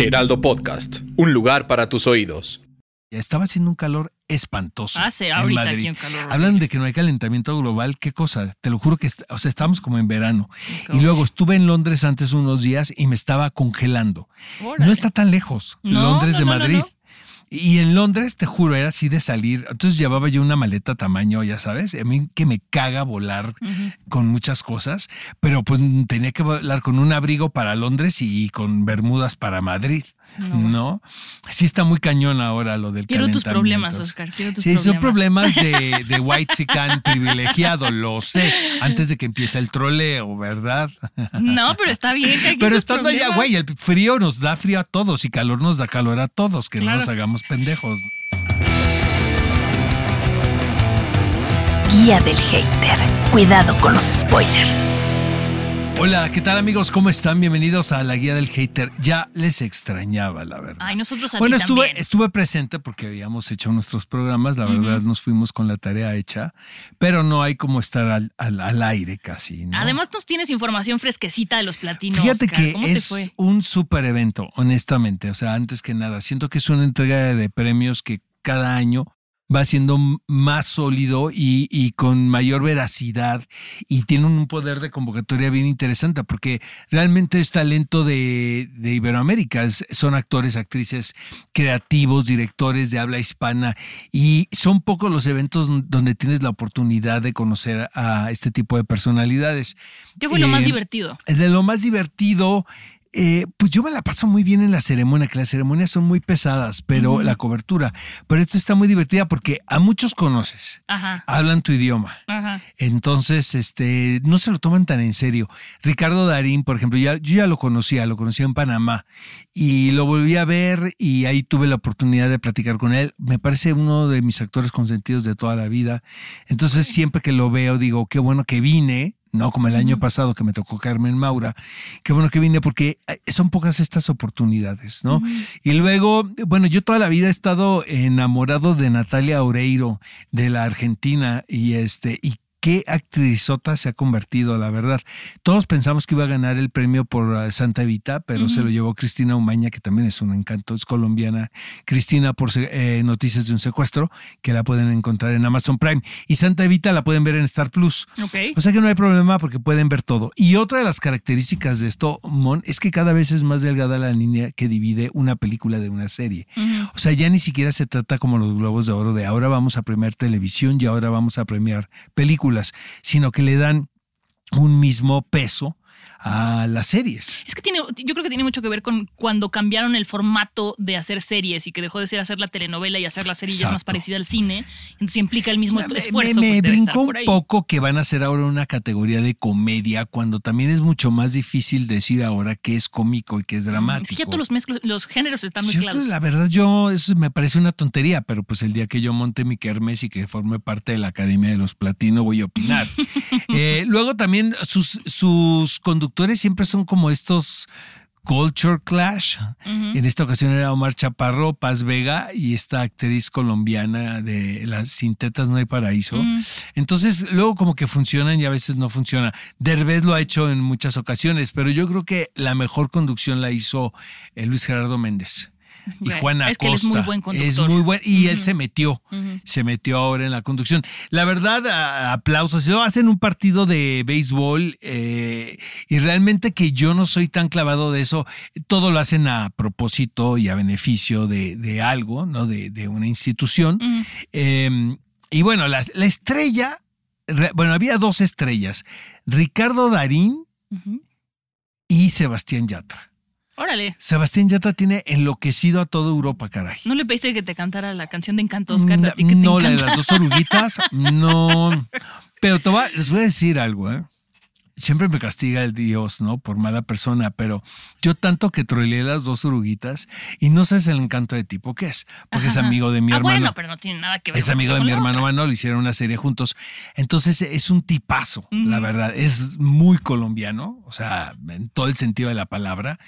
Heraldo Podcast, un lugar para tus oídos. Estaba haciendo un calor espantoso. Hace en ahorita Madrid. aquí un calor Hablan de que no hay calentamiento global. ¿Qué cosa? Te lo juro que o sea, estábamos como en verano. Y luego estuve en Londres antes unos días y me estaba congelando. Órale. No está tan lejos, No, Londres no, de no, no, Madrid. Y en Londres, te juro, era así de salir. Entonces llevaba yo una maleta tamaño, ya sabes, a mí que me caga volar con muchas cosas, pero pues tenía que volar con un abrigo para Londres y con bermudas para Madrid, ¿no? Sí está muy cañón ahora lo del Quiero tus problemas, Oscar. Quiero tus Sí, son problemas. de, de white sican privilegiado, lo sé, antes de que empiece el troleo, ¿verdad? No, pero está bien. que Pero estando allá, problemas. güey, el frío nos da frío a todos y calor nos da calor a todos, que no nos hagamos pendejos. Guía del hater. Cuidado con los spoilers. Hola, ¿qué tal amigos? ¿Cómo están? Bienvenidos a la guía del hater. Ya les extrañaba, la verdad. Ay, nosotros a bueno, ti estuve, también. estuve presente porque habíamos hecho nuestros programas, la verdad nos fuimos con la tarea hecha, pero no hay como estar al, al- al aire casi. ¿no? Además, nos tienes información fresquecita de los platinos. Fíjate Oscar. que ¿Cómo te es un súper evento, honestamente. O sea, antes que nada, siento que es una entrega de premios que cada año va siendo más sólido y, y con mayor veracidad y tiene un poder de convocatoria bien interesante porque realmente es talento de, de Iberoamérica. Es- son actores, actrices creativos, directores de habla hispana y son pocos los eventos donde tienes la oportunidad de conocer a este tipo de personalidades. ¿Qué fue lo más Eh, divertido? de lo más divertido, eh, pues yo me la paso muy bien en la ceremonia, que las ceremonias son muy pesadas, pero la cobertura. Pero esto está muy divertida porque a muchos conoces, Ajá. hablan tu idioma. Ajá. Entonces, este, no se lo toman tan en serio. Ricardo Darín, por ejemplo, ya, yo ya lo conocía, lo conocía en Panamá y lo volví a ver y ahí tuve la oportunidad de platicar con él. Me parece uno de mis actores consentidos de toda la vida. Entonces, siempre que lo veo, digo, qué bueno que vine. No como el año pasado que me tocó Carmen Maura. Qué bueno que vine porque eh, son pocas estas oportunidades, ¿no? Y luego, bueno, yo toda la vida he estado enamorado de Natalia Oreiro, de la Argentina, y este, y qué actrizota se ha convertido, la verdad. Todos pensamos que iba a ganar el premio por uh, Santa Evita, pero se lo llevó Cristina Umaña, que también es un encanto, es colombiana. Cristina por eh, Noticias de un Secuestro, que la pueden encontrar en Amazon Prime. Y Santa Evita la pueden ver en Star Plus. Ok. O sea que no hay problema porque pueden ver todo. Y otra de las características de esto, Mon, es que cada vez es más delgada la línea que divide una película de una serie. O sea, ya ni siquiera se trata como los globos de oro de ahora vamos a premiar televisión y ahora vamos a premiar películas, sino que le dan un mismo peso a las series. Es que tiene, yo creo que tiene mucho que ver con cuando cambiaron el formato de hacer series y que dejó de ser hacer la telenovela y hacer la serie ya es más parecida al cine. Entonces implica el mismo Me- me, esfuerzo. me estar brincó un poco que van a hacer ahora una categoría de comedia cuando también es mucho más difícil decir ahora qué es cómico y qué es dramático. Es que ya todos los, mezclos- los géneros están mezclados. la verdad, yo, eso me parece una tontería, pero pues el día que yo monte mi kermes y que forme parte de la Academia de los Platino, voy a opinar. Eh, luego también sus, sus conductores siempre son como estos Culture Clash. En esta ocasión era Omar Chaparro, Paz Vega y esta actriz colombiana de las Sintetas No hay Paraíso. Entonces, luego como que funcionan y a veces no funciona. Derbez lo ha hecho en muchas ocasiones, pero yo creo que la mejor conducción la hizo eh, Luis Gerardo Méndez. Y Bueno, Juana es que él es muy Acosta. buen conductor. Es muy buen. Y él se metió. Se metió ahora en la conducción. La verdad, a- aplausos. Hacen un partido de béisbol eh, y realmente que yo no soy tan clavado de eso. Todo lo hacen a propósito y a beneficio de, de algo, ¿no? De, de una institución. Eh, y bueno, la, la estrella, re- bueno, había dos estrellas. Ricardo Darín y Sebastián Yatra. Órale. Sebastián Yatra tiene enloquecido a toda Europa, caray. ¿No le pediste que te cantara la canción de Encanto, Oscar? No, ¿A ti que te no, la de las dos oruguitas, no. Pero te les voy a decir algo, ¿eh? Siempre me castiga el Dios, ¿no? Por mala persona, pero yo tanto que troleé las dos oruguitas y no sabes el encanto de tipo que es, porque es amigo de mi ah, hermano. bueno, pero no tiene nada que ver Es amigo de mi hermano. Manolo, hicieron una serie juntos. Entonces es un tipazo, la verdad. Es muy colombiano, o sea, en todo el sentido de la palabra.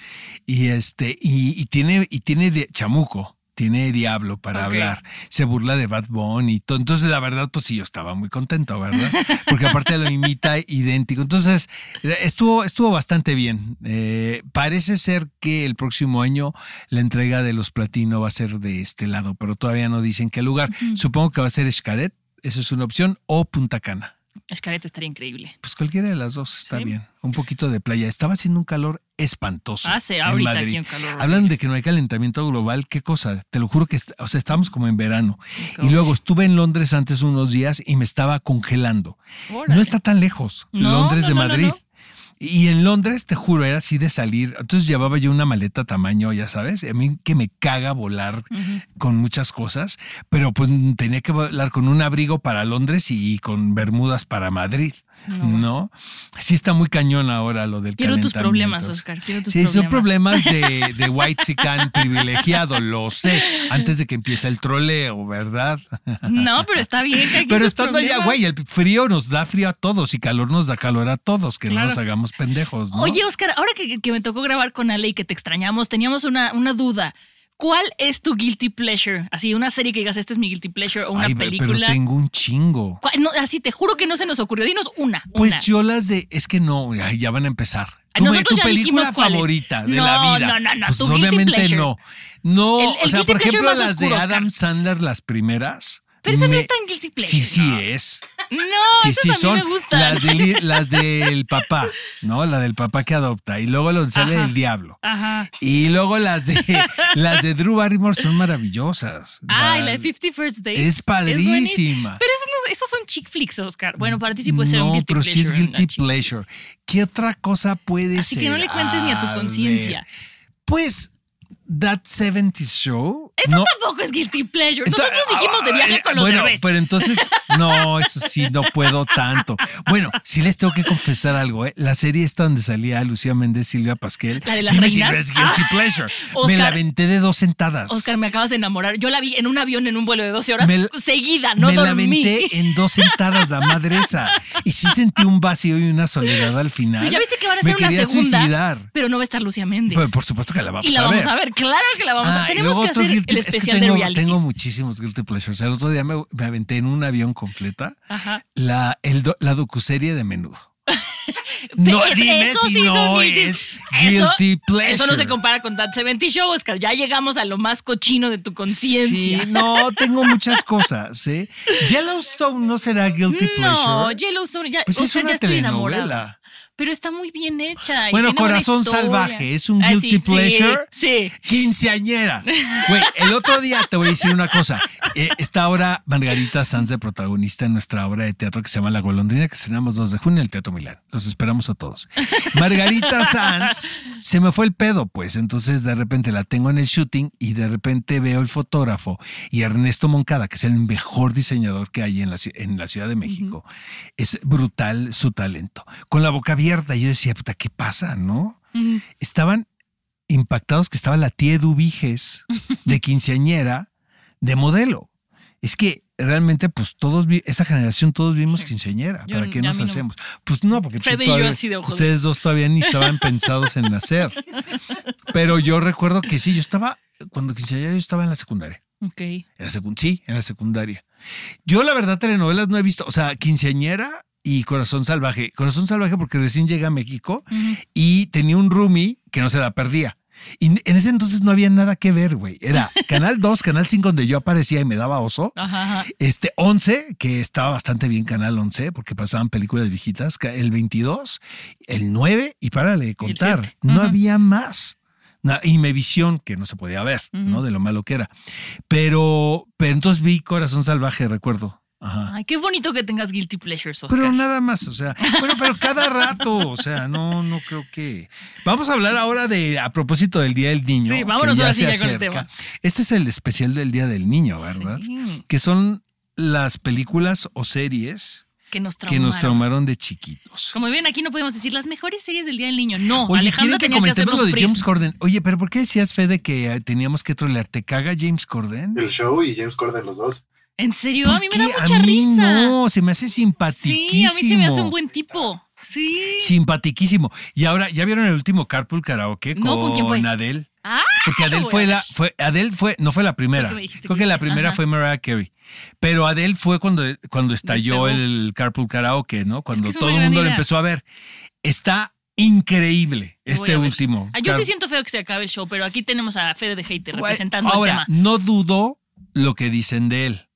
Y este, y, y tiene, y tiene de- chamuco. Tiene diablo para hablar, se burla de Bad Bunny y todo. Entonces, la verdad, pues sí, yo estaba muy contento, ¿verdad? Porque aparte lo imita idéntico. Entonces, estuvo, estuvo bastante bien. Eh, parece ser que el próximo año la entrega de los platino va a ser de este lado, pero todavía no dicen qué lugar. Supongo que va a ser Xcaret, esa es una opción, o Punta Cana. Escareta estaría increíble. Pues cualquiera de las dos está Sí. bien. Un poquito de playa. Estaba haciendo un calor espantoso. Hace en ahorita Madrid. aquí un calor. Hablan de que no hay calentamiento global, qué cosa. Te lo juro que, o sea, estábamos como en verano. Y luego estuve en Londres antes unos días y me estaba congelando. Órale. No está tan lejos, No, Londres no, de no, Madrid. Y en Londres, te juro, era así de salir. Entonces llevaba yo una maleta tamaño, ya sabes. A mí que me caga volar con muchas cosas, pero pues tenía que volar con un abrigo para Londres y con bermudas para Madrid. ¿No? Sí está muy cañón ahora lo del Quiero tus problemas, Oscar. Quiero tus Sí, problemas. son problemas de, de white sican privilegiado, lo sé, antes de que empiece el troleo, ¿verdad? No, pero está bien. que Pero estando allá, güey, el frío nos da frío a todos y calor nos da calor a todos, que no nos hagamos pendejos, ¿no? Oye, Oscar, ahora que, que me tocó grabar con Ale y que te extrañamos, teníamos una, una duda. ¿Cuál es tu guilty pleasure? Así, una serie que digas, este es mi guilty pleasure o una Ay, pero película. tengo un chingo. Así te juro que no se nos ocurrió. Dinos una. Pues una. yo las de, es que no, ya van a empezar. Tu, tu película favorita de No, la vida. no, no, no, Pues tu obviamente no. No, El- o sea, por ejemplo, las de Adam. Sandler, las primeras. Pero eso no es tan guilty pleasure. Sí, sí ¿no? es. No, Sí, a mí son me gustan. las, del- las del papá, ¿no? La del papá que adopta. Y luego lo sale Ajá. el diablo. Ajá. Y luego las de las de Drew Barrymore son maravillosas. Ay, Las- la de 50 First Dates. Es padrísima. Pero esos, no- esos son chick flicks, Oscar. Bueno, para ti sí puede ser un no, guilty pero pleasure. sí es guilty pleasure. ¿Qué otra cosa puede Así ser? que no le cuentes ni a tu conciencia. Pues, That 70 Show. Eso no, tampoco es guilty pleasure. Nosotros dijimos de viaje ah, con los Bueno, pero entonces, no, eso sí, no puedo tanto. Bueno, sí les tengo que confesar algo, ¿eh? La serie esta donde salía Lucía Méndez, Silvia Pasquel. ¿La de las dime si no reinas? es guilty Ah. pleasure. Me la aventé de dos sentadas. Oscar, me acabas de enamorar. Yo la vi en un avión en un vuelo de 12 horas Me la- seguida, no me la dormí. aventé en dos sentadas, la madre esa. Y sí sentí un vacío y una soledad al final. Pero ya viste que van a Me hacer una quería segunda. suicidar. Pero no va a estar Lucía Méndez. Pues, por supuesto que la vamos y la a vamos ver. a ver. Claro que la vamos a Ah, ver. Tenemos que hacer guilty- el es que especial tengo, de reality. tengo muchísimos guilty pleasures. El otro día me, me aventé en un avión completa Ajá. la, el do- la docuserie de menudo. No, Es- dime eso si sí no guilty- es Eso- guilty pleasure. Eso no se compara con That 70 Show, Oscar. Ya llegamos a lo más cochino de tu conciencia. Sí, no, tengo muchas cosas, ¿eh? Yellowstone no será guilty No, pleasure. Yellowstone, ya, Pues es una ya estoy telenovela. enamorada. Pero está muy bien hecha. y Bueno, Corazón. Salvaje, ¿es un Ah, guilty sí, sí, pleasure? Sí. Quinceañera. Güey, el otro día te voy a decir una cosa. Eh, está ahora Margarita Sanz de protagonista en nuestra obra de teatro que se llama La Golondrina, que estrenamos 2 de junio en el Teatro Milán. Los esperamos a todos. Margarita Sanz se me fue el pedo, pues. Entonces de repente la tengo en el shooting y de repente veo el fotógrafo y Ernesto Moncada, que es el mejor diseñador que hay en la, en la Ciudad de México. Es brutal su talento. Con la boca abierta, yo decía, puta, ¿qué pasa, no? Estaban impactados que estaba la tía Eduviges de quinceañera de modelo. Es que realmente, pues todos, esa generación, todos vimos quinceañera. Yo- ¿Para qué nos no. hacemos? Pues no, porque tú Fede y yo todavía- así de ojos. ustedes dos todavía ni estaban pensados en nacer. Pero yo recuerdo que sí, yo estaba, cuando quinceañera yo estaba en la secundaria. Ok. En la secund sí, en la secundaria. Yo, la verdad, telenovelas no he visto. O sea, quinceañera y Corazón Salvaje. Corazón Salvaje porque recién llega a México y tenía un roomie que no se la perdía. Y en ese entonces no había nada que ver, güey. Era Canal 2, Canal 5, donde yo aparecía y me daba oso. Ajá, ajá. Este 11, que estaba bastante bien Canal 11, porque pasaban películas viejitas. El 22, el 9, y párale de contar. No había más. Y Mevisión, que no se podía ver, ¿no? De lo malo que era. Pero, pero entonces vi Corazón Salvaje, recuerdo. Ajá. Ay, qué bonito que tengas guilty pleasures, Oscar. Pero nada más, o sea, bueno, pero cada rato, o sea, no, no creo que. Vamos a hablar ahora de, a propósito del Día del Niño. Sí, vámonos ahora sí ya con el tema. Este es el especial del Día del Niño, ¿verdad? Sí. Que son las películas o series Que nos que nos traumaron. de chiquitos. Como ven, aquí no podemos decir las mejores series del Día del Niño. No, Oye, Alejandra ¿quieren que tenía que lo de. James Corden? Oye, pero ¿por qué decías, Fede, que teníamos que trolear? ¿Te caga James Corden? El show y James Corden, los dos. ¿En serio? ¿Por A mí me da mucha a mí risa. No, se me hace sí, simpatiquísimo. a mí se me hace un buen tipo. Sí. Simpatiquísimo. Y ahora, ¿ya vieron el último Carpool Karaoke No, ¿con quién fue? Adele? Ah, Porque Adele fue la, fue, Adele fue, no fue la primera. Creo que Creo la sí. primera Ajá. fue Mariah Carey. Pero Adele fue cuando, cuando estalló el Carpool Karaoke, ¿no? Cuando es todo el mundo lo empezó a ver. Está increíble voy este último. Ah, yo Car- sí siento feo que se acabe el show, pero aquí tenemos a Fede de Hater representando Ahora, el tema. no dudo lo que dicen de él.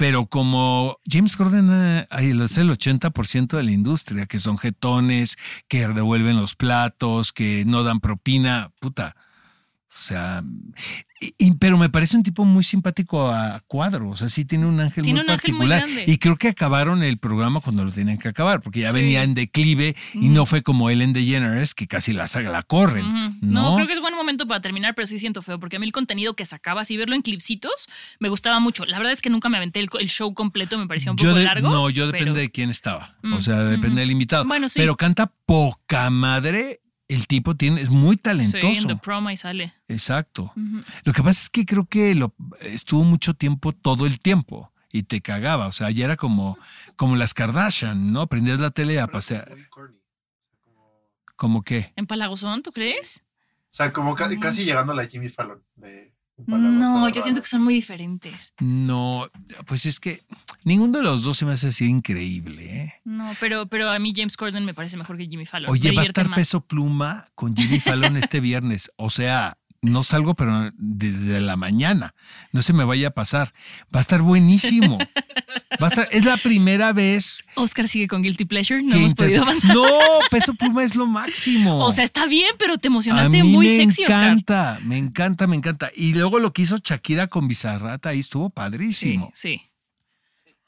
Pero como James Corden ay, es el 80% de la industria, que son jetones, que devuelven los platos, que no dan propina, puta. O sea, y- y- pero me parece un tipo muy simpático a cuadros, o sea, sí tiene un ángel Tiene muy un ángel muy particular. y creo que acabaron el programa cuando lo tenían que acabar, porque ya Sí. venía en declive y no fue como Ellen DeGeneres, que casi la, la corren. ¿no? No, creo que es buen momento para terminar, pero sí siento feo, porque a mí el contenido que sacaba, así verlo en clipsitos, me gustaba mucho. La verdad es que nunca me aventé el, el show completo, me parecía un Yo poco de- largo. No, yo depende de quién estaba. O sea, depende del invitado. Bueno, sí. Pero canta poca madre. El tipo tiene, es muy Sí, talentoso. en The Prom ahí sale. Exacto. Lo que pasa es que creo que lo, estuvo mucho tiempo, todo el tiempo, y te cagaba. O sea, ya era como, como las Kardashian, ¿no? Prendías la tele a pasear. Como- ¿Como qué? ¿En Palagozón, tú crees? O sea, como ca- casi llegando a la Jimmy Fallon. De No, yo siento que son muy diferentes. No, pues es que ninguno de los dos se me hace así increíble, ¿eh? No, pero, pero a mí James Corden me parece mejor que Jimmy Fallon. Oye, Me va a estar más. peso pluma con Jimmy Fallon este viernes. O sea, no salgo, pero desde la mañana. No se me vaya a pasar. Va a estar buenísimo. Va a estar, es la primera vez Oscar sigue con Guilty Pleasure, no hemos podido avanzar. No, peso pluma es lo máximo. O sea, está bien, pero te a emocionaste mí muy me sexy, Oscar. encanta, me encanta, me encanta. Y luego lo que hizo Shakira con Bizarrata ahí estuvo Sí, padrísimo. sí.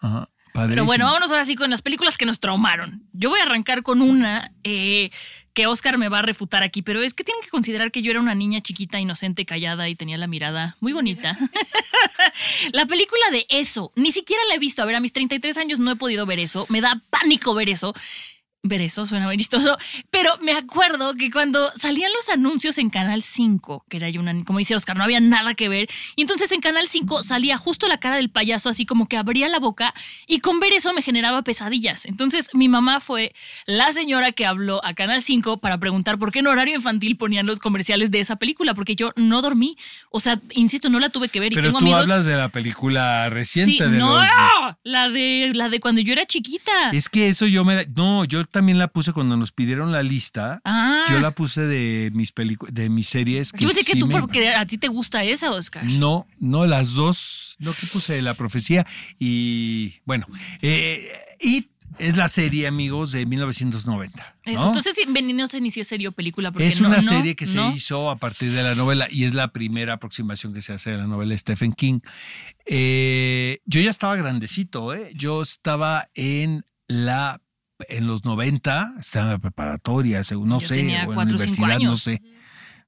Ajá, Pero padrísimo. bueno, vámonos ahora sí con las películas que nos traumaron. Yo voy a arrancar con una eh, que Oscar me va a refutar aquí, pero es que tienen que considerar que yo era una niña chiquita, inocente, callada y tenía la mirada muy bonita. la película de eso, ni siquiera la he visto. A ver, a mis 33 años no he podido ver eso. Me da pánico ver eso. Ver eso suena muy chistoso, pero me acuerdo que cuando salían los anuncios en Canal 5, que era yo una, como dice Oscar, no había nada que ver, y entonces en Canal 5 salía justo la cara del payaso, así como que abría la boca, y con ver eso me generaba pesadillas. Entonces mi mamá fue la señora que habló a Canal 5 para preguntar por qué en horario infantil ponían los comerciales de esa película, porque yo no dormí. O sea, insisto, no la tuve que ver y Pero tengo tú amigos. hablas de la película reciente Sí, de no, los. la de la de cuando yo era chiquita. Es que eso yo me no, yo también la puse cuando nos pidieron la lista. Ah. Yo la puse de mis películas, de mis series que Yo pensé que tú me- porque a ti te gusta esa, Oscar. No, no, las dos, no que puse la profecía y bueno, eh, It es la serie, amigos, de 1990. ¿no? Eso, entonces sí, ven, no sé ni si es serie o película. porque Es una no, serie que se hizo a partir de la novela y es la primera aproximación que se hace de la novela de Stephen King. Eh, yo ya estaba grandecito, ¿eh? yo estaba en la en los 90, estaba en la preparatoria, según no Yo sé, tenía o en la universidad, no sé.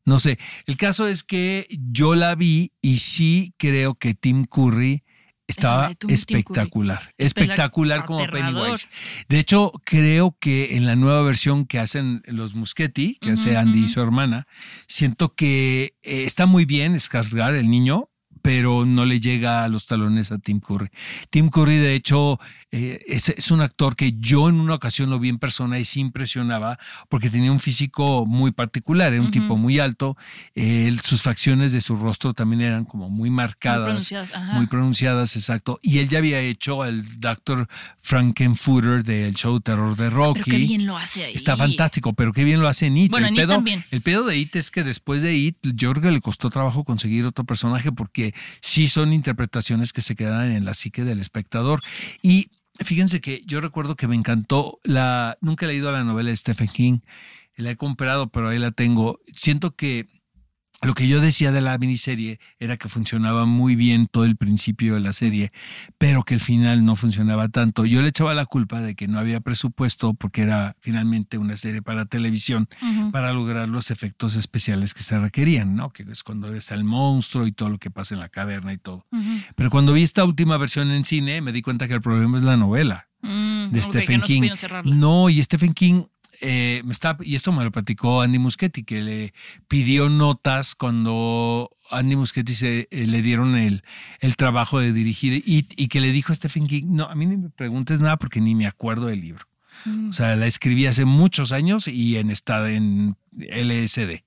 No sé. El caso es que yo la vi y sí creo que Tim Curry estaba Curry. espectacular. Espectacular como Aterrador. Pennywise. De hecho, creo que en la nueva versión que hacen los Muschetti, que hace Andy y su hermana, siento que eh, está muy bien Skarsgård, el niño, pero no le llega a los talones a Tim Curry. Tim Curry, de hecho, eh, es, es un actor que yo en una ocasión lo vi en persona y sí impresionaba porque tenía un físico muy particular, era un tipo muy alto, sus facciones de su rostro también eran como muy Muy marcadas. pronunciadas. Ajá. Muy pronunciadas, exacto. Y él ya había hecho el Dr. Frankenfurter del show Terror de Rocky. Pero qué bien lo hace ahí. Está fantástico, pero qué bien lo hace en It. Bueno, el, en pedo, el pedo de It es que después de It, yo creo que le costó trabajo conseguir otro personaje porque sí son interpretaciones que se quedan en la psique del espectador. Y fíjense que yo recuerdo que me encantó la. Nunca he leído la novela de Stephen King, la he comprado, pero ahí la tengo. Siento que lo que yo decía de la miniserie era que funcionaba muy bien todo el principio de la serie, pero que el final no funcionaba tanto. Yo le echaba la culpa de que no había presupuesto porque era finalmente una serie para televisión para lograr los efectos especiales que se requerían, ¿no? Que es cuando está el monstruo y todo lo que pasa en la caverna y todo. Pero cuando vi esta última versión en cine me di cuenta que el problema es la novela. Mm. De Stephen King. No, y Stephen King eh, me está, y esto me lo platicó Andy Muschietti, que le pidió notas cuando Andy Muschietti se, eh, le dieron el, el trabajo de dirigir y, y que le dijo a Stephen King, no, a mí ni me preguntes nada porque ni me acuerdo del libro. Mm. O sea, la escribí hace muchos años y en estado en LSD.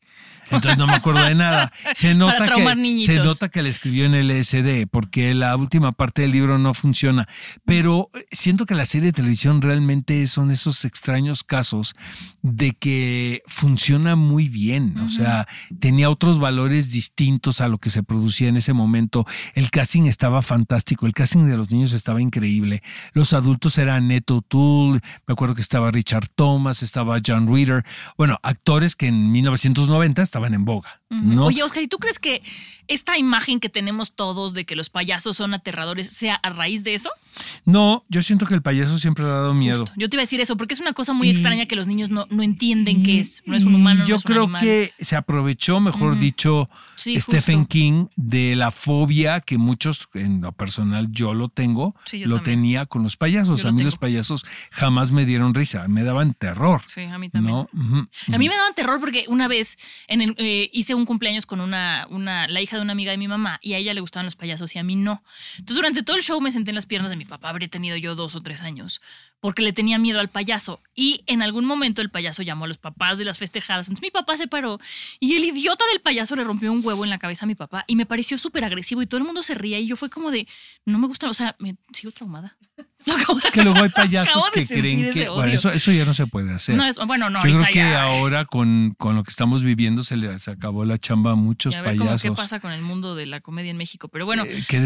Entonces no me acuerdo de nada. Se nota, que, se nota que la escribió en LSD porque la última parte del libro no funciona. Pero eh, siento que la serie de televisión realmente son esos extraños casos de que funciona muy bien. O sea, tenía otros valores distintos a lo que se producía en ese momento. El casting estaba fantástico. El casting de los niños estaba increíble. Los adultos eran Neto Tool. Me acuerdo que estaba Richard Thomas, estaba John Reader. Bueno, actores que en 1990 estaban en boga. ¿No? Oye, Oscar, ¿y tú crees que esta imagen que tenemos todos de que los payasos son aterradores sea a raíz de eso? No, yo siento que el payaso siempre le ha dado miedo. Justo. Yo te iba a decir eso, porque es una cosa muy Y- extraña que los niños no, no entienden qué es. No es un humano, yo no es un creo animal. que se aprovechó, mejor dicho, Sí, Stephen justo. King de la fobia que muchos, en lo personal, yo lo tengo, Sí, yo lo también. tenía con los payasos. Yo A lo mí los payasos jamás me dieron risa, me daban terror. Sí, a mí también. ¿no? A mí me daban terror porque una vez en el- eh, hice un cumpleaños con una, una, la hija de una amiga de mi mamá y a ella le gustaban los payasos y a mí no. Entonces durante todo el show me senté en las piernas de mi papá, habré tenido yo dos o tres años, porque le tenía miedo al payaso. Y en algún momento el payaso llamó a los papás de las festejadas. Entonces mi papá se paró y el idiota del payaso le rompió un huevo en la cabeza a mi papá y me pareció súper agresivo y todo el mundo se ría y yo fue como de, no me gusta, o sea, me sigo traumada. Es que luego hay payasos que creen que. Bueno, eso, eso ya no se puede hacer. No, es- bueno, no, Yo creo que ya- ahora con, con lo que estamos viviendo se le se acabó la chamba a muchos Y a ver cómo payasos. qué pasa con el mundo de la comedia en México. Pero bueno, Eh, qué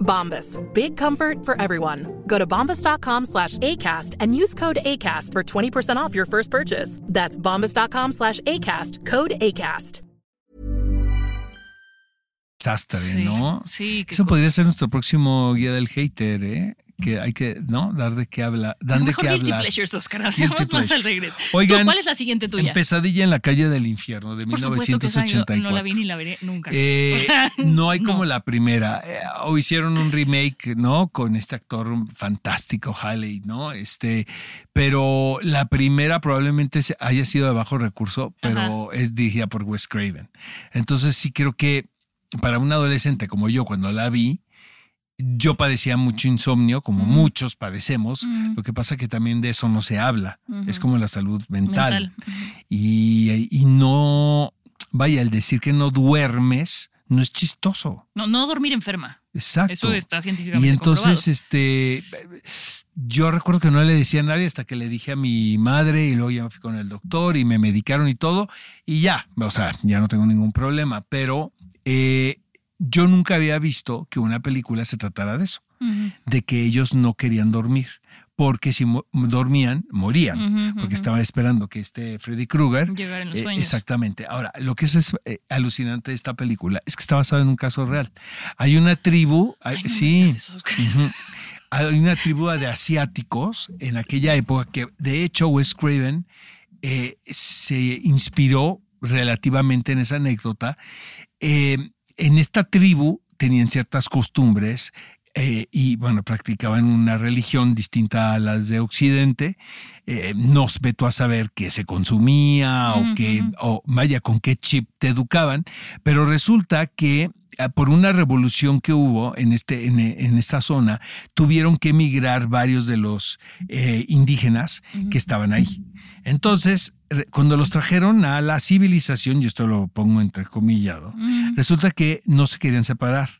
Bombas. Big comfort for everyone. Go to bombas.com slash ACAST and use code ACAST for 20% off your first purchase. That's bombas.com slash ACAST. Code ACAST. desastre, sí, ¿no? sí, qué Eso cosa. podría ser nuestro próximo guía del hater, ¿eh? Que hay que, ¿no? Dar de qué habla, dan de qué hablar. Pleasures, Oscar. Hacemos más al regreso. Oigan, ¿Tú, ¿Cuál es la siguiente tuya? Pesadilla en la calle del infierno de Por supuesto que esa yo 1984. no la vi ni la veré nunca. Eh, O sea, no hay como no. la primera. Eh, o hicieron un remake, ¿no? Con este actor fantástico, Haley, ¿no? Este, pero la primera probablemente haya sido de bajo recurso, pero es dirigida por Wes Craven. Entonces sí creo que para un adolescente como yo, cuando la vi, yo padecía mucho insomnio, como muchos padecemos. Lo que pasa que también de eso no se habla. Es como la salud mental. Y, y no, vaya, el decir que no duermes no es chistoso. No, no dormir enferma. Exacto. Eso está científicamente y entonces, comprobado. este, yo recuerdo que no le decía a nadie hasta que le dije a mi madre y luego ya me fui con el doctor y me medicaron y todo y ya, o sea, ya no tengo ningún problema, pero eh, yo nunca había visto que una película se tratara de eso, de que ellos no querían dormir, porque si mo- dormían, morían, porque estaban esperando que este Freddy Krueger Llegar en los eh, sueños. exactamente. Ahora, lo que es, es, eh, alucinante de esta película es que está basado en un caso real. Hay una tribu, hay- Ay, no me sí, hay una tribu de asiáticos en aquella época que, de hecho, Wes Craven eh, se inspiró relativamente en esa anécdota. Eh, en esta tribu tenían ciertas costumbres eh, y bueno, practicaban una religión distinta a las de Occidente. Eh, no veto a saber qué se consumía o qué, o vaya, con qué chip te educaban, pero resulta que por una revolución que hubo en, este, en, en esta zona, tuvieron que emigrar varios de los eh, indígenas que estaban ahí. Entonces, cuando los trajeron a la civilización, y esto lo pongo entrecomillado, Mm. resulta que no se querían separar.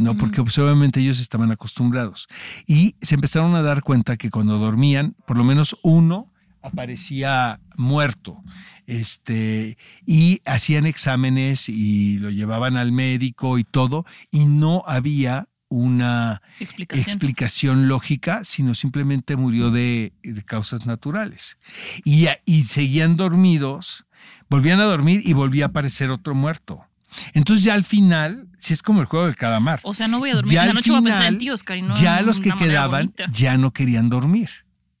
No, porque pues, obviamente ellos estaban acostumbrados. Y se empezaron a dar cuenta que cuando dormían, por lo menos uno aparecía muerto. Este, y hacían exámenes y lo llevaban al médico y todo, y no había una Explicación. explicación lógica, sino simplemente murió de, de causas naturales. Y, y seguían dormidos, volvían a dormir y volvía a aparecer otro muerto. Entonces ya al final, si es como el juego del calamar. O sea, no voy a dormir. ya la noche voy a pensar en final, ti, Oscar, y no ya los que quedaban bonita. ya no querían dormir.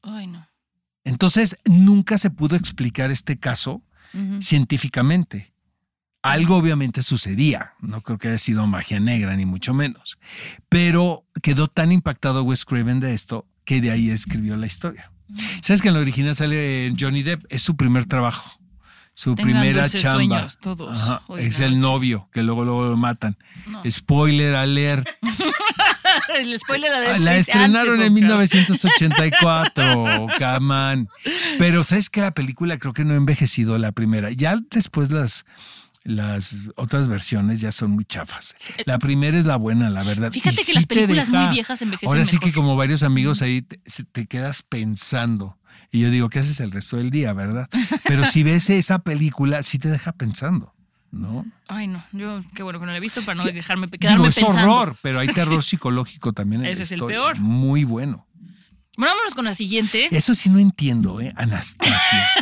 Ay, no. Entonces nunca se pudo explicar este caso científicamente. Algo obviamente sucedía, no creo que haya sido magia negra, ni mucho menos. Pero quedó tan impactado Wes Craven de esto que de ahí escribió la historia. ¿Sabes que en la original sale Johnny Depp? Es su primer trabajo, su Tengan primera chamba. sueños todos Ajá, es el noche. novio, que luego, luego lo matan. No. Spoiler alert. El spoiler Ah, La es estrenaron antes, en Oscar. 1984, Caman. Pero sabes que la película creo que no ha envejecido la primera. Ya después las, las otras versiones ya son muy chafas. La primera es la buena, la verdad. Fíjate Y que sí las películas deja- muy viejas envejecen Ahora sí mejor. que como varios amigos ahí te, te quedas pensando. Y yo digo, ¿qué haces el resto del día, verdad? Pero si ves esa película, sí te deja pensando, ¿no? Ay, no. Yo, qué bueno que no la he visto para no dejarme, quedarme Digo, es pensando. horror, pero hay terror psicológico también. en Ese es el peor. Muy bueno. Bueno, vámonos con la siguiente. Eso sí no entiendo, ¿eh? Anastasia.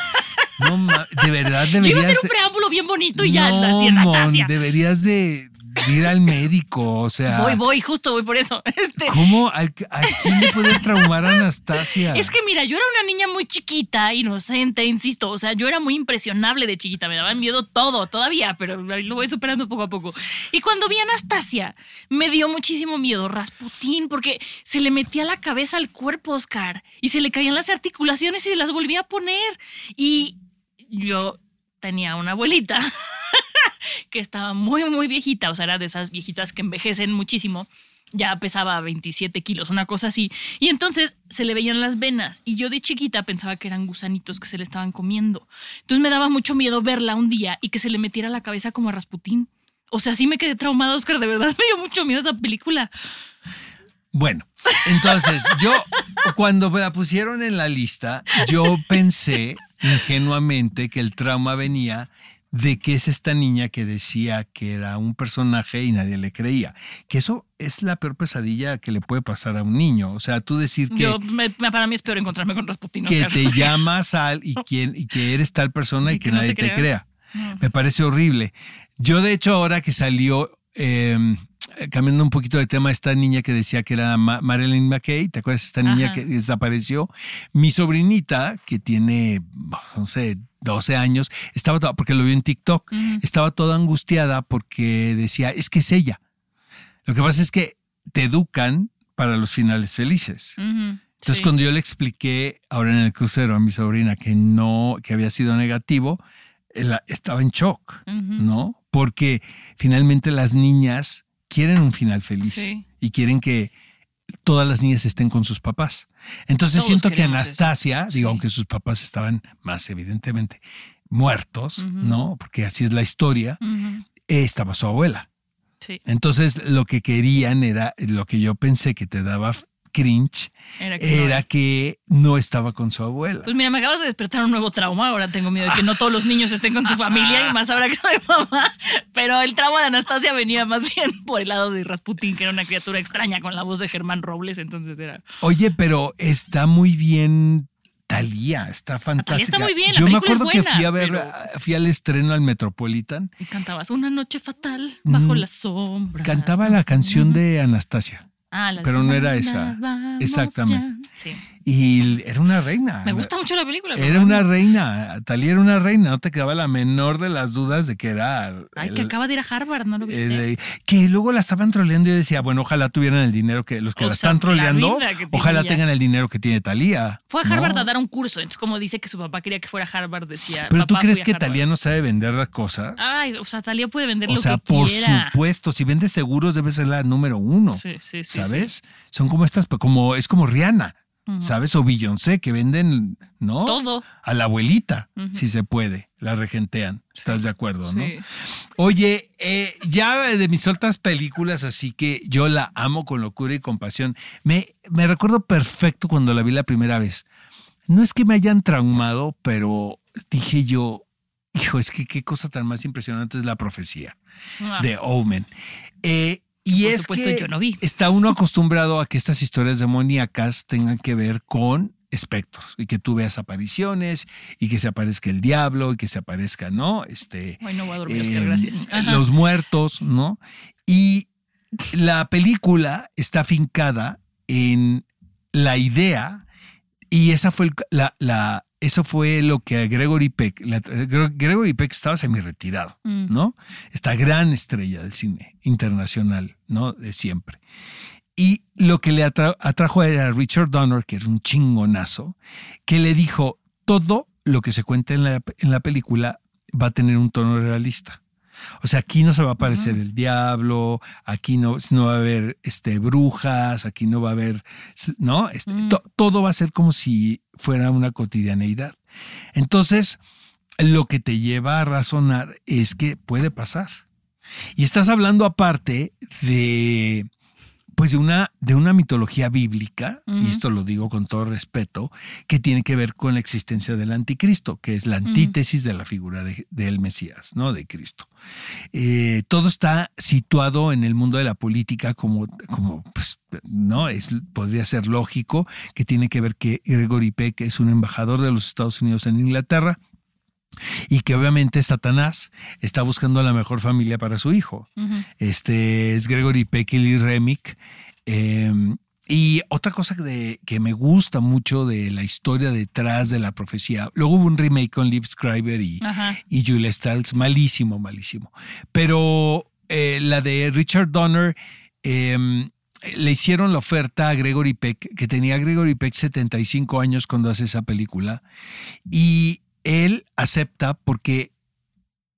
No, de verdad Yo iba a deberías... hacer un preámbulo bien bonito y ya, no, Mon, Anastasia. deberías de, de ir al médico, o sea... Voy, voy, justo voy por eso. Este, ¿Cómo? ¿A, a quién le puede traumar a Anastasia? Es que mira, yo era una niña muy chiquita, inocente, insisto. O sea, yo era muy impresionable de chiquita. Me daba miedo todo, todavía, pero lo voy superando poco a poco. Y cuando vi a Anastasia, me dio muchísimo miedo Rasputín, porque se le metía la cabeza al cuerpo, Oscar, y se le caían las articulaciones y se las volvía a poner. Y yo tenía una abuelita que estaba muy, muy viejita. O sea, era de esas viejitas que envejecen muchísimo ya pesaba 27 kilos, una cosa así. Y entonces se le veían las venas. Y yo de chiquita pensaba que eran gusanitos que se le estaban comiendo. Entonces me daba mucho miedo verla un día y que se le metiera la cabeza como a Rasputín. O sea, sí me quedé traumada, Oscar. De verdad me dio mucho miedo esa película. Bueno, entonces yo cuando me la pusieron en la lista, yo pensé ingenuamente que el trauma venía de que es esta niña que decía que era un personaje y nadie le creía. Que eso es la peor pesadilla que le puede pasar a un niño. O sea, tú decir que, Yo, me- para mí es peor encontrarme con Rasputín. que te llamas al y, quien, y que eres tal persona y, Y que, que no nadie te te crea. Me parece horrible. Yo, de hecho, ahora que salió, eh, cambiando un poquito de tema, esta niña que decía que era Ma- Marilyn McKay, ¿te acuerdas? Esta niña Ajá. que desapareció. Mi sobrinita, que tiene, no sé, 12 años, estaba toda, porque lo vio en TikTok, estaba toda angustiada porque decía, es que es ella. Lo que pasa es que te educan para los finales felices. Entonces, sí. cuando yo le expliqué ahora en el crucero a mi sobrina que no, que había sido negativo, ella estaba en shock. ¿no? Porque finalmente las niñas quieren un final feliz Sí. y quieren que todas las niñas estén con sus papás. Entonces Todos siento que eso. Anastasia, Sí. digo, aunque sus papás estaban más evidentemente muertos. ¿no? Porque así es la historia, estaba su abuela. Sí, Entonces lo que querían era, lo que yo pensé que te daba cringe, era que no era que no estaba con su abuela. Pues mira, me acabas de despertar un nuevo trauma. Ahora tengo miedo de que no todos los niños estén con su familia y más ahora que soy mamá. Pero el trauma de Anastasia venía más bien por el lado de Rasputín, que era una criatura extraña con la voz de Germán Robles. Entonces era. Oye, pero está muy bien Talía, está fantástica. está muy bien, Yo me acuerdo que fui a ver, pero- fui al estreno al Metropolitan, Y cantabas Una noche fatal bajo Mm, las sombras. cantaba la canción de Anastasia. Ah, la pero no era "Anda, esa. Exactamente. ya". Sí. Y era una reina. Me gusta mucho la película. Era una no. reina. Talía era una reina. No te quedaba la menor de las dudas de que era. Ay, que acaba de ir a Harvard, ¿no lo viste? el- que luego la estaban troleando y yo decía, bueno, ojalá tuvieran el dinero que los que O la sea, están troleando, ojalá ella. tengan el dinero que tiene Talía. Fue a Harvard a dar un curso. Entonces, como dice que su papá quería que fuera a Harvard, decía. Pero tú "Papá, crees que Harvard". Talía no sabe vender las cosas? Ay, o sea, Talía puede vender o lo sea, que por quiera. supuesto, si vende seguros debe ser la número uno. Sí, sí, sí, ¿Sabes? Son como estas, como es como Rihanna, ¿sabes? O Beyoncé, que venden, ¿no? Todo. A la abuelita, si se puede, la regentean. ¿Estás de acuerdo, no? Sí. Oye, eh, ya de mis otras películas, así que yo la amo con locura y compasión. Me, me recuerdo perfecto cuando la vi la primera vez. No es que me hayan traumado, pero dije yo, hijo, es que qué cosa tan más impresionante es la profecía Ah, de Omen. Eh, y Por es supuesto, que yo no vi. está uno acostumbrado a que estas historias demoníacas tengan que ver con espectros y que tú veas apariciones y que se aparezca el diablo y que se aparezca, ¿no? Este, Ay, no voy a dormir, Oscar, eh, gracias. Ajá. los muertos, ¿no? Y la película está fincada en la idea y esa fue la- eso fue lo que a Gregory Peck, la- Gregory Peck estaba semi retirado, Mm. ¿no? Esta gran estrella del cine internacional, ¿no? De siempre. Y lo que le atra- atrajo era a Richard Donner, que era un chingonazo, que le dijo, todo lo que se cuenta en la, en la película va a tener un tono realista. O sea, aquí no se va a aparecer el diablo, aquí no, no va a haber este, brujas, aquí no va a haber, ¿no? Este, Mm. to- todo va a ser como si fuera una cotidianeidad. Entonces, lo que te lleva a razonar es que puede pasar. Y estás hablando aparte de, pues de una, de una mitología bíblica, y esto lo digo con todo respeto, que tiene que ver con la existencia del anticristo, que es la antítesis de la figura de- del Mesías, ¿no? De Cristo. Eh, todo está situado en el mundo de la política como, como pues, no es podría ser lógico que tiene que ver que Gregory Peck es un embajador de los Estados Unidos en Inglaterra y que obviamente Satanás está buscando la mejor familia para su hijo. Este es Gregory Peck y Lee Remick. Eh, y otra cosa de, que me gusta mucho de la historia detrás de la profecía, luego hubo un remake con Liv Schreiber y, Ajá. y Julia Stiles, malísimo, malísimo. Pero eh, la de Richard Donner, eh, le hicieron la oferta a Gregory Peck, que tenía Gregory Peck 75 años cuando hace esa película, y él acepta porque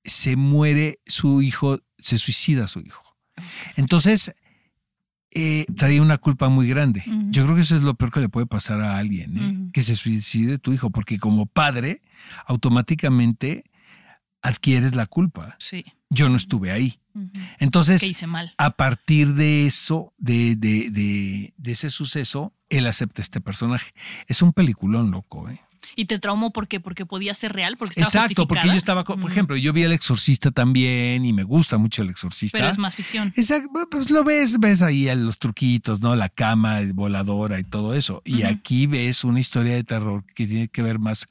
se muere su hijo, se suicida su hijo. Entonces, eh, traía una culpa muy grande. Yo creo que eso es lo peor que le puede pasar a alguien, ¿eh? Que se suicide tu hijo, porque como padre, automáticamente adquieres la culpa. Sí. Yo no estuve ahí. Ujú. Entonces, hice mal. a partir de eso, de, de, de, de ese suceso, él acepta este personaje. Es un peliculón loco, ¿eh? Y te traumó ¿por qué? Porque podía ser real, porque estaba Exacto, porque yo estaba, por Mm. ejemplo, yo vi El Exorcista también y me gusta mucho El Exorcista. Pero es más ficción. Exacto, pues lo ves, ves ahí los truquitos, ¿no? La cama voladora y todo eso. Y aquí ves una historia de terror que tiene que ver más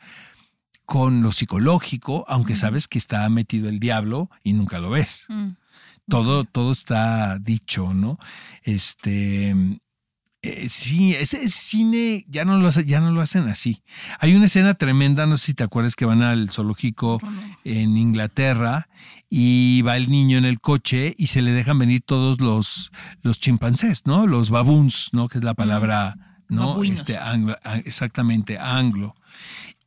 con lo psicológico, aunque sabes que está metido el diablo y nunca lo ves. Mm. Todo, todo está dicho, ¿no? Este. Eh, sí, ese cine ya no, lo hace- ya no lo hacen así. Hay una escena tremenda, no sé si te acuerdas que van al zoológico en Inglaterra y va el niño en el coche y se le dejan venir todos los, los chimpancés, ¿no? Los baboons, ¿no? Que es la palabra, ¿no? Babuinos. Este, anglo- exactamente, anglo.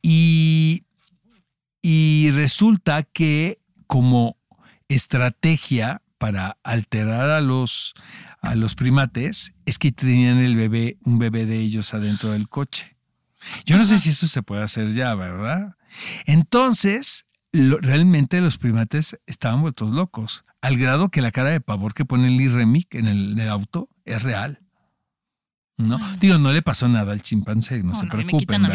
Y, y resulta que como estrategia para alterar a los, a los primates es que tenían el bebé, un bebé de ellos adentro del coche. Yo no sé si eso se puede hacer ya, ¿verdad? Entonces, lo- realmente los primates estaban vueltos locos, al grado que la cara de pavor que pone Lee Remick en el, en el auto es real. ¿No? Ay. Digo, no le pasó nada al chimpancé, no, No, se no, preocupen,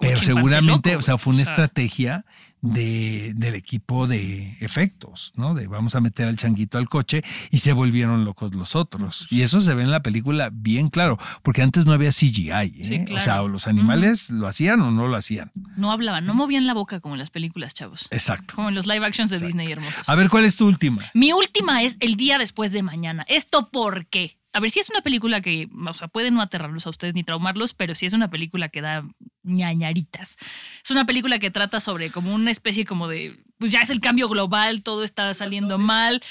Pero seguramente, loco, o sea, fue una o sea, estrategia de, del equipo de efectos, ¿no? De vamos a meter al changuito al coche y se volvieron locos los otros. Y eso se ve en la película bien claro, porque antes no había CGI, ¿eh? Sí, O sea, o los animales lo hacían o no lo hacían. No hablaban, no movían la boca como en las películas, chavos. Exacto. Como en los live actions de Exacto. Disney hermosos. A ver, ¿cuál es tu última? Mi última es el día después de mañana. ¿Esto por qué? A ver, si es una película que, o sea, puede no aterrarlos a ustedes ni traumarlos, pero sí es una película que da ñañaritas. Es una película que trata sobre como una especie como de, pues ya es el cambio global, todo está saliendo mal,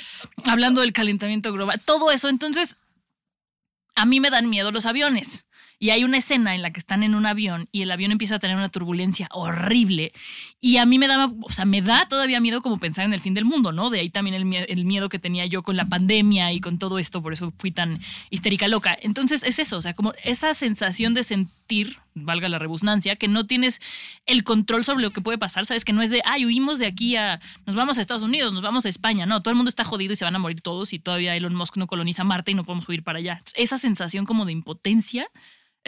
hablando del calentamiento global, todo eso. Entonces, a mí me dan miedo los aviones. Y hay una escena en la que están en un avión y el avión empieza a tener una turbulencia horrible. Y a mí me da, o sea, me da todavía miedo como pensar en el fin del mundo, ¿no? De ahí también el miedo que tenía yo con la pandemia y con todo esto, por eso fui tan histérica loca. Entonces es eso, o sea, como esa sensación de sentir, valga la rebusnancia, que no tienes el control sobre lo que puede pasar, sabes que no es de, ay, huimos de aquí a, nos vamos a Estados Unidos, nos vamos a España, no, todo el mundo está jodido y se van a morir todos y todavía Elon Musk no coloniza Marte y no podemos huir para allá. Esa sensación como de impotencia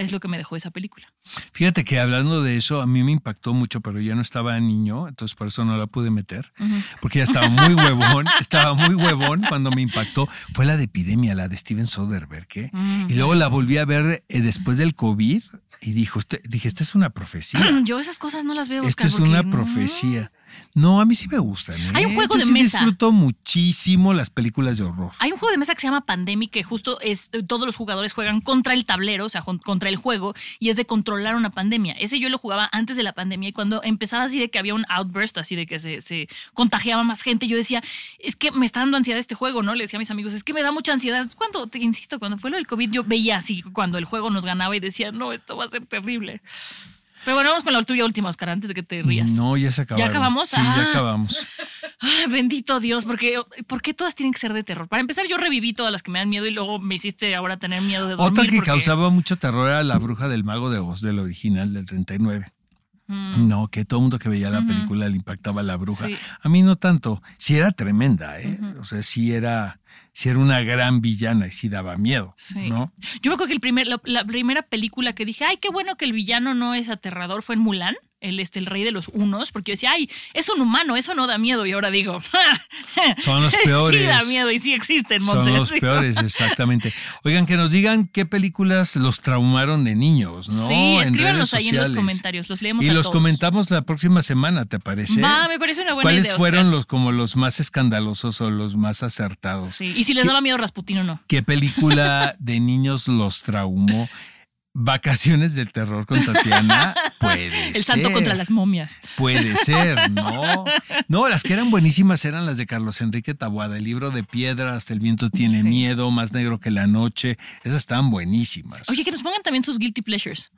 es lo que me dejó esa película. Fíjate que hablando de eso, a mí me impactó mucho, pero ya no estaba niño, entonces por eso no la pude meter, porque ya estaba muy huevón, estaba muy huevón cuando me impactó. Fue la de Epidemia, la de Steven Soderbergh, ¿eh? Y luego la volví a ver eh, después del COVID y dijo, usted- dije, esta es una profecía. Yo esas cosas no las veo. Esto Oscar, es una profecía. No, a mí sí me gustan. ¿eh? Hay un juego Yo de sí mesa. disfruto muchísimo las películas de horror. Hay un juego de mesa que se llama Pandemic, que justo es todos los jugadores juegan contra el tablero, o sea, contra el juego, y es de controlar una pandemia. Ese yo lo jugaba antes de la pandemia y cuando empezaba así de que había un outburst, así de que se, se contagiaba más gente, yo decía, es que me está dando ansiedad este juego, ¿no? Le decía a mis amigos, es que me da mucha ansiedad. Cuando, te insisto, cuando fue lo del COVID, yo veía así cuando el juego nos ganaba y decía, no, esto va a ser terrible. Pero bueno, vamos con la tuya última, Oscar, antes de que te rías. No, ya se acabaron. acabamos? Sí, Ah. ya acabamos. Ay, bendito Dios, porque ¿por qué todas tienen que ser de terror? Para empezar, yo reviví todas las que me dan miedo y luego me hiciste ahora tener miedo de dormir. Otra que porque- causaba mucho terror era La Bruja del Mago de Oz, del original del 39. Mm. No, que todo el mundo que veía la película le impactaba la bruja. Sí. A mí no tanto. Sí era tremenda, ¿eh? O sea, sí era, sí era una gran villana y sí daba miedo, Sí. ¿no? Yo me acuerdo que el primer, la, la primera película que dije, ay, qué bueno que el villano no es aterrador, fue en Mulan. El, este, el rey de los unos, porque yo decía, ay, es un humano, eso no da miedo. Y ahora digo, Son los Sí peores. da miedo y sí existen, Son Monse. los Sí. peores, exactamente. Oigan, que nos digan qué películas los traumaron de niños, ¿no? Sí, En escríbanos ahí en los comentarios, los leemos Y a los todos. comentamos la próxima semana, ¿te parece? Va, me parece una buena ¿Cuáles idea, fueron Oscar. los como los más escandalosos o los más acertados? Sí, Y si les ¿Qué- daba miedo Rasputín o no. ¿Qué película de niños los traumó? Vacaciones del terror con Tatiana. Puede El ser. santo contra las momias. Puede ser, ¿no? No, las que eran buenísimas eran las de Carlos Enrique Tabuada, el libro de piedra, hasta el viento tiene Sí. miedo, más negro que la noche. Esas estaban buenísimas. Oye, que nos pongan también sus guilty pleasures.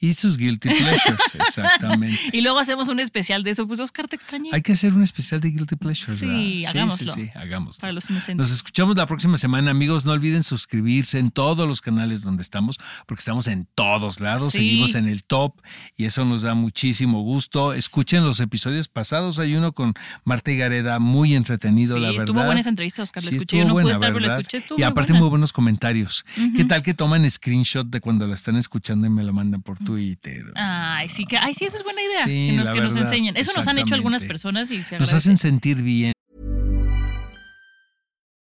Y sus guilty pleasures, exactamente. Y luego hacemos un especial de eso. Pues Oscar, te extrañé. Hay que hacer un especial de guilty pleasures, Sí, ¿verdad? hagámoslo. Sí, sí, sí, hagámoslo. Para los inocentes. Nos escuchamos la próxima semana, amigos. No olviden suscribirse en todos los canales donde estamos, porque estamos en todos lados, Sí. seguimos en el top y eso nos da muchísimo gusto. Escuchen los episodios pasados, hay uno con Marta y Gareda, muy entretenido, Sí, la verdad. estuvo buena esa entrevista, Oscar. La Sí, escuché. Yo no pude buena, estar, pero la ¿verdad? escuché. Estuvo y muy aparte buena. muy buenos comentarios. ¿Qué Ujú. tal que toman screenshot de cuando la están escuchando y me lo mandan por Twitter? Ay, sí, que, ay, sí, eso es buena idea. Sí, que nos, la que nos verdad, enseñen. Eso nos han hecho algunas personas y se Nos hacen sentir bien.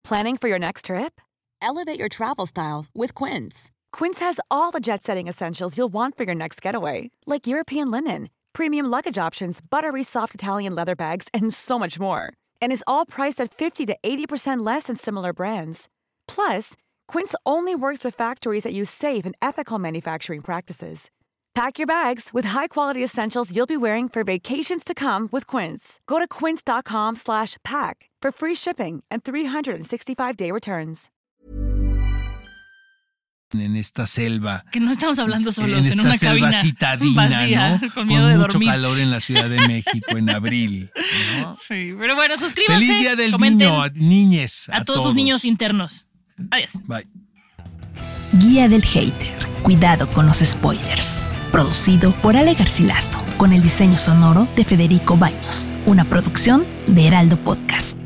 Planning for your next trip? Elevate your travel style with Quince. Quince has all the jet setting essentials you'll want for your next getaway, like European linen, premium luggage options, buttery soft Italian leather bags, and so much more. And is all priced at 50 to 80% less than similar brands. Plus, Quince only works with factories that use safe and ethical manufacturing practices. Pack your bags with high-quality essentials you'll be wearing for vacations to come with Quince. Go to quince.com slash pack for free shipping and 365-day returns. en esta selva. Que no estamos hablando solos en en, esta una selva cabina citadina, vacía, ¿no? con miedo de mucho dormir. calor en la Ciudad de México en abril. ¿no? Sí, pero bueno, suscríbanse. Feliz Día del comenten Niño, a niñes. a, todos sus niños internos. Adiós. Bye. Guía del Hater. Cuidado con los spoilers. Producido por Ale Garcilaso, con el diseño sonoro de Federico Baños. Una producción de Heraldo Podcast.